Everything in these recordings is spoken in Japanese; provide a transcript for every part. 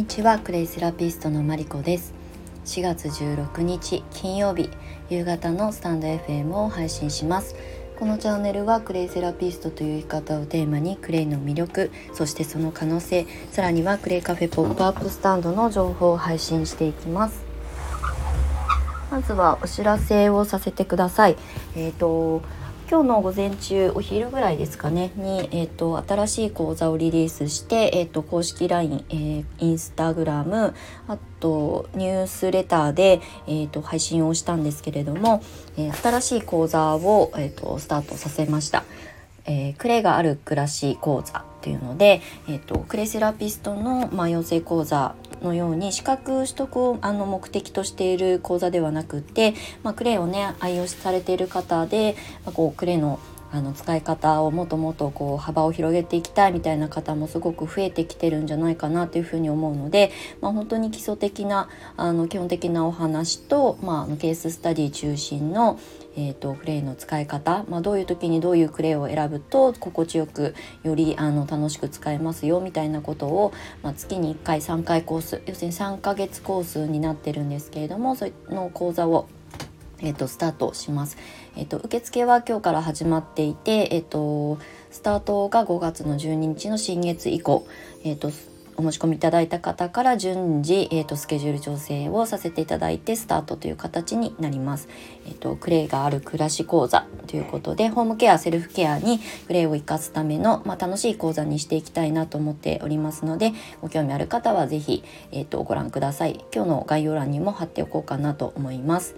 にちは。クレイセラピストのマリコです。4月16日金曜日夕方のスタンド FM を配信します。このチャンネルはクレイセラピストという生き方をテーマにクレイの魅力そしてその可能性さらにはクレイカフェポップアップスタンドの情報を配信していきます。まずはお知らせをさせてください。えっ、ー、と今日の午前中お昼ぐらいですかねに、えーと、新しい講座をリリースして、えーと、公式 LINE、えー、インスタグラムあとニュースレターで、えーと、配信をしたんですけれども、えー、新しい講座を、えー、とスタートさせました。えー、クレがある暮らし講座というので、えーと、クレセラピストの、まあ、養成講座のように資格取得をあの目的としている講座ではなくて、まあ、クレイをね愛用されている方で、まあ、こうクレイのあの使い方をもっともっとこう幅を広げていきたいみたいな方もすごく増えてきてるんじゃないかなというふうに思うので、まあ、本当に基礎的なあの基本的なお話と、まあ、ケーススタディ中心の、えーと、クレイの使い方、まあ、どういう時にどういうクレイを選ぶと心地よくよりあの楽しく使えますよみたいなことを、まあ、月に1回3回コース要するに3ヶ月コースになってるんですけれどもその講座をえーと、スタートします。えーと、受付は今日から始まっていて、えーと、スタートが5月の12日の新月以降、えー、とお申し込みいただいた方から順次、えー、とスケジュール調整をさせていただいてスタートという形になります。えー、とクレイがある暮らし講座ということでホームケアセルフケアにクレイを生かすための、まあ、楽しい講座にしていきたいなと思っておりますのでご興味ある方は是非、えー、とご覧ください。今日の概要欄にも貼っておこうかなと思います。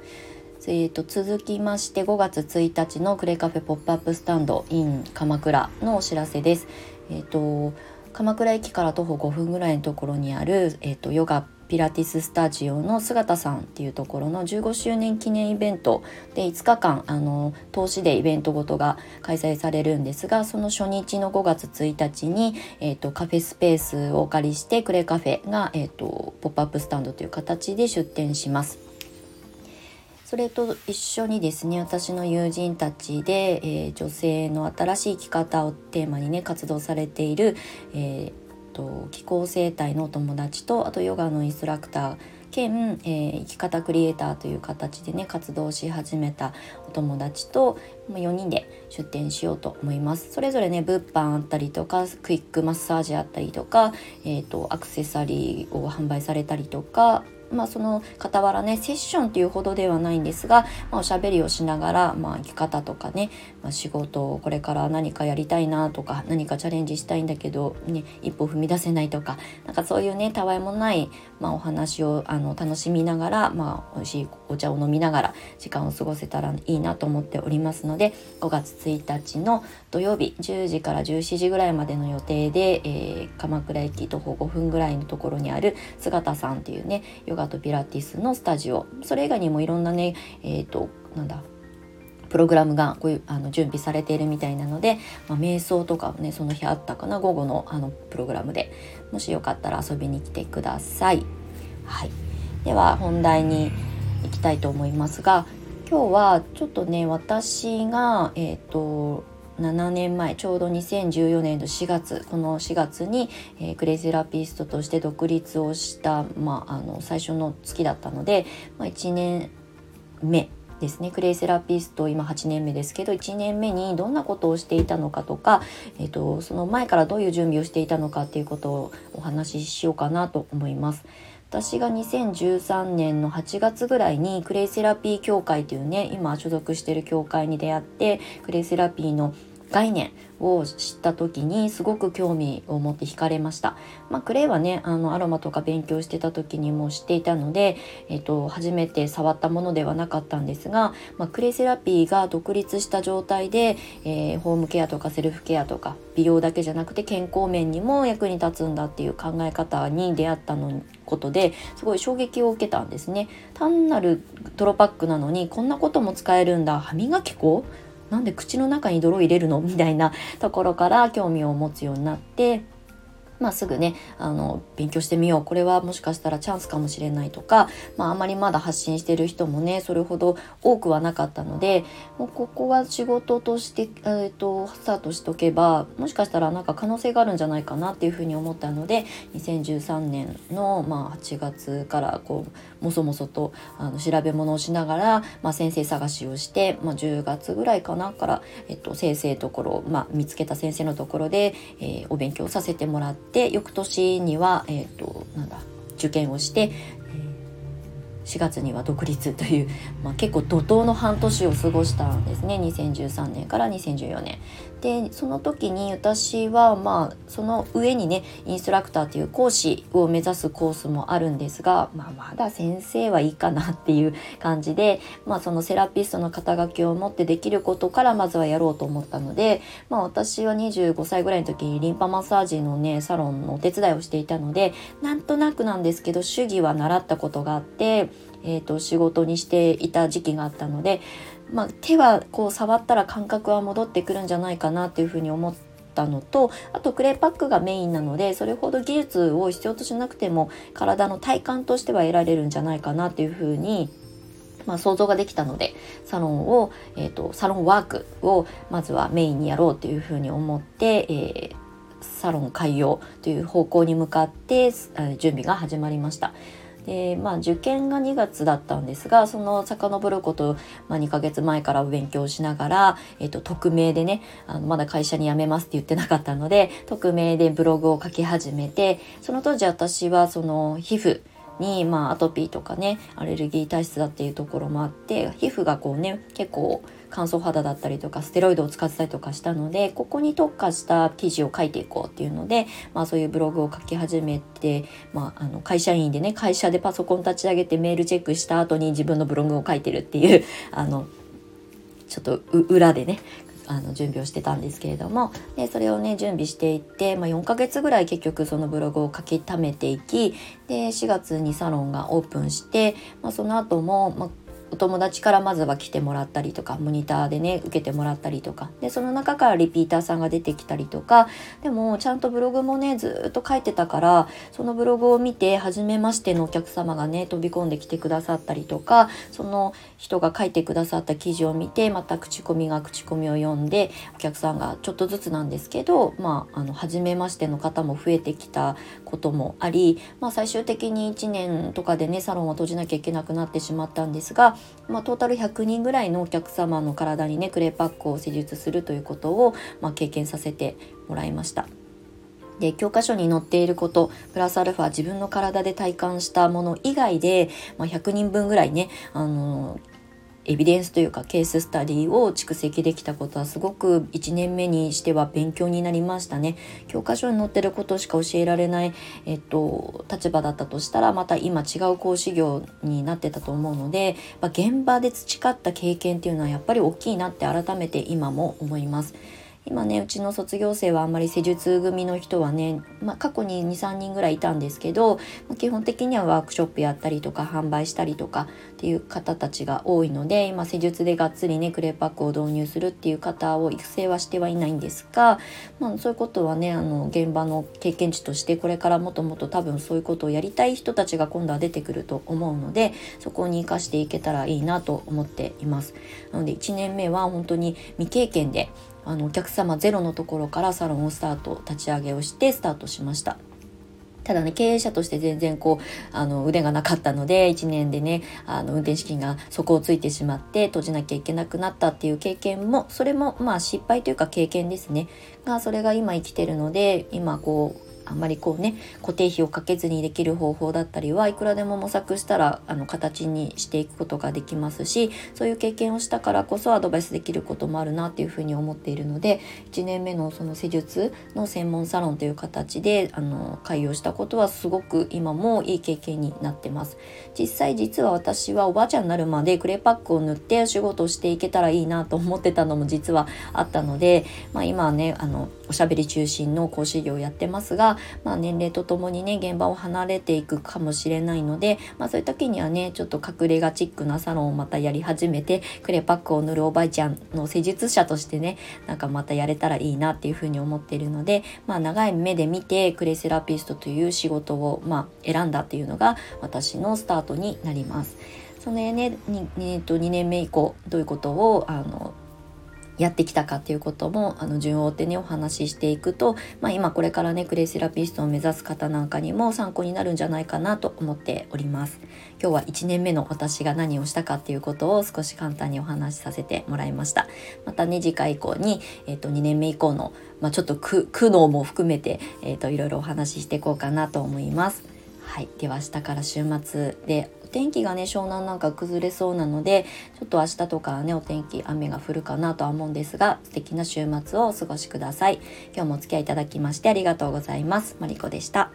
えーと、続きまして5月1日のクレカフェポップアップスタンド in 鎌倉のお知らせです。えーと、鎌倉駅から徒歩5分ぐらいのところにある、えーと、ヨガピラティススタジオの姿さんっていうところの15周年記念イベントで5日間あの投資でイベントごとが開催されるんですがその初日の5月1日に、えーと、カフェスペースをお借りしてクレカフェが、えーとポップアップスタンドという形で出店します。それと一緒にですね私の友人たちで、えー、女性の新しい生き方をテーマにね活動されている、えーと、気候生態のお友達とあとヨガのインストラクター兼、えー、生き方クリエイターという形でね活動し始めたお友達と4人で出店しようと思います。それぞれね物販あったりとかクイックマッサージあったりとか、えーとアクセサリーを販売されたりとかまあ、その傍らねセッションっていうほどではないんですが、まあ、おしゃべりをしながら、まあ、生き方とかね、まあ、仕事をこれから何かやりたいなとか何かチャレンジしたいんだけど、ね、一歩踏み出せないとかなんかそういうねたわいもない、まあ、お話をあの楽しみながら、まあ、美味しいお茶を飲みながら時間を過ごせたらいいなと思っておりますので5月1日の土曜日10時から17時ぐらいまでの予定で、えー、鎌倉駅徒歩5分ぐらいのところにある姿さんっていうねヨガとピラティスのスタジオ。それ以外にもいろんなねえっ、ー、となんだプログラムがこういうあの準備されているみたいなので、まあ、瞑想とかねその日あったかな午後のあのプログラムで。もしよかったら遊びに来てください。はい、では本題に行きたいと思いますが今日はちょっとね私が、えーと7年前ちょうど2014年の4月この4月に、えー、クレイセラピストとして独立をした、まあ、あの最初の月だったので、まあ、1年目ですねクレイセラピスト今8年目ですけど1年目にどんなことをしていたのかとか、えーと、その前からどういう準備をしていたのかっていうことをお話ししようかなと思います。私が2013年の8月ぐらいにクレイセラピー協会というね今所属してる協会に出会ってクレイセラピーの概念を知った時にすごく興味を持って惹かれました。まあ、クレイはねあのアロマとか勉強してた時にも知っていたので、えっと、初めて触ったものではなかったんですが、まあ、クレイセラピーが独立した状態で、えー、ホームケアとかセルフケアとか美容だけじゃなくて健康面にも役に立つんだっていう考え方に出会ったのことですごい衝撃を受けたんですね。単なる泥パックなのにこんなことも使えるんだ歯磨き粉？なんで口の中に泥入れるの？みたいなところから興味を持つようになってまあ、すぐねあの勉強してみよう。これはもしかしたらチャンスかもしれないとか、まあ、あまりまだ発信してる人もねそれほど多くはなかったのでもうここは仕事として、えーと、スタートしとけばもしかしたらなんか可能性があるんじゃないかなっていうふうに思ったので2013年の、まあ、8月からこうもそもそとあの調べ物をしながら、まあ、先生探しをして、まあ、10月ぐらいかなから、えっと、先生ところ、まあ、見つけた先生のところで、えー、お勉強させてもらって翌年には、えっと、なんだ受験をして、4月には独立という、まあ、結構怒涛の半年を過ごしたんですね2013年から2014年。でその時に私はまあその上にねインストラクターという講師を目指すコースもあるんですが、まあ、まだ先生はいいかなっていう感じで、まあ、そのセラピストの肩書きを持ってできることからまずはやろうと思ったので、まあ、私は25歳ぐらいの時にリンパマッサージのねサロンのお手伝いをしていたのでなんとなくなんですけど手技は習ったことがあって。えーと、仕事にしていた時期があったので、まあ、手はこう触ったら感覚は戻ってくるんじゃないかなっていうふうに思ったのとあとクレーパックがメインなのでそれほど技術を必要としなくても体の体感としては得られるんじゃないかなっていうふうにまあ、想像ができたのでサロンを、えーと、サロンワークをまずはメインにやろうというふうに思って、えー、サロン開業という方向に向かって準備が始まりました。でまあ受験が2月だったんですがその遡ること、まあ、2ヶ月前からお勉強しながら、えっと、匿名でねあのまだ会社に辞めますって言ってなかったので匿名でブログを書き始めてその当時私はその皮膚に、まあ、アトピーとかねアレルギー体質だっていうところもあって皮膚がこうね結構乾燥肌だったりとかステロイドを使ってたりとかしたのでここに特化した記事を書いていこうっていうので、まあ、そういうブログを書き始めて、まあ、あの会社員でね会社でパソコン立ち上げてメールチェックした後に自分のブログを書いてるっていうあのちょっと裏でねあの準備をしてたんですけれども。でそれをね準備していって、まあ、4ヶ月ぐらい結局そのブログを書き溜めていきで4月にサロンがオープンして、まあ、その後も、まあ、お友達からまずは来てもらったりとかモニターでね受けてもらったりとか。でその中からリピーターさんが出てきたりとか。でもちゃんとブログもねずっと書いてたからそのブログを見て初めましてのお客様がね飛び込んできてくださったりとかその人が書いてくださった記事を見てまた口コミが口コミを読んでお客さんがちょっとずつなんですけどまああの初めましての方も増えてきたこともあり、まあ、最終的に1年とかでねサロンを閉じなきゃいけなくなってしまったんですがまあ、トータル100人ぐらいのお客様の体にねクレーパックを施術するということを、まあ、経験させてもらいました。で教科書に載っていることプラスアルファ自分の体で体感したもの以外で、まあ、100人分ぐらいねあのエビデンスというかケーススタディを蓄積できたことはすごく1年目にしては勉強になりましたね。教科書に載ってることしか教えられない、えっと、立場だったとしたらまた今違う講師業になってたと思うので、まあ、現場で培った経験っていうのはやっぱり大きいなって改めて今も思います。今ねうちの卒業生はあんまり施術組の人はね、まあ、過去に23人ぐらいいたんですけど、基本的にはワークショップやったりとか販売したりとかっていう方たちが多いので今施術でがっつりねクレーパックを導入するっていう方を育成はしてはいないんですが、まあ、そういうことはねあの現場の経験値としてこれからもともと多分そういうことをやりたい人たちが今度は出てくると思うのでそこに生かしていけたらいいなと思っています。なので1年目は本当に未経験であのお客様ゼロのところからサロンをスタート立ち上げをしてスタートしました。ただね、経営者として全然こう、あの、腕がなかったので、1年でね、あの、運転資金が底をついてしまって、閉じなきゃいけなくなったっていう経験も、それも、まあ、失敗というか経験ですね。が、それが今生きてるので、今こう、あんまりこうね固定費をかけずにできる方法だったりはいくらでも模索したらあの形にしていくことができますしそういう経験をしたからこそアドバイスできることもあるなっていうふうに思っているので1年目のその施術の専門サロンという形であの開業したことはすごく今もいい経験になってます。実際実は私はおばあちゃんになるまでクレーパックを塗って仕事をしていけたらいいなと思ってたのも実はあったので、まあ、今はねあのおしゃべり中心の講師業をやってますがまあ、年齢とともにね現場を離れていくかもしれないので、まあ、そういう時にはねちょっと隠れ家チックなサロンをまたやり始めてクレパックを塗るおばあちゃんの施術者としてねなんかまたやれたらいいなっていうふうに思ってるので、まあ、長い目で見てクレセラピストという仕事を、ま、選んだっていうのが私のスタートになります。そのねに、えー、と2年目以降どういうことをあのやってきたかっていうこともあの順を追ってねお話ししていくと、まあ、今これからねクレイセラピストを目指す方なんかにも参考になるんじゃないかなと思っております。今日は1年目の私が何をしたかっていうことを少し簡単にお話しさせてもらいました。またね次回以降に、えー、と2年目以降の、まあ、ちょっと苦悩も含めて、えー、といろいろお話ししていこうかなと思います。はい。では明日から週末で天気がね湘南なんか崩れそうなのでちょっと明日とかねお天気雨が降るかなとは思うんですが素敵な週末をお過ごしください。今日もお付き合いいただきましてありがとうございます。マリコでした。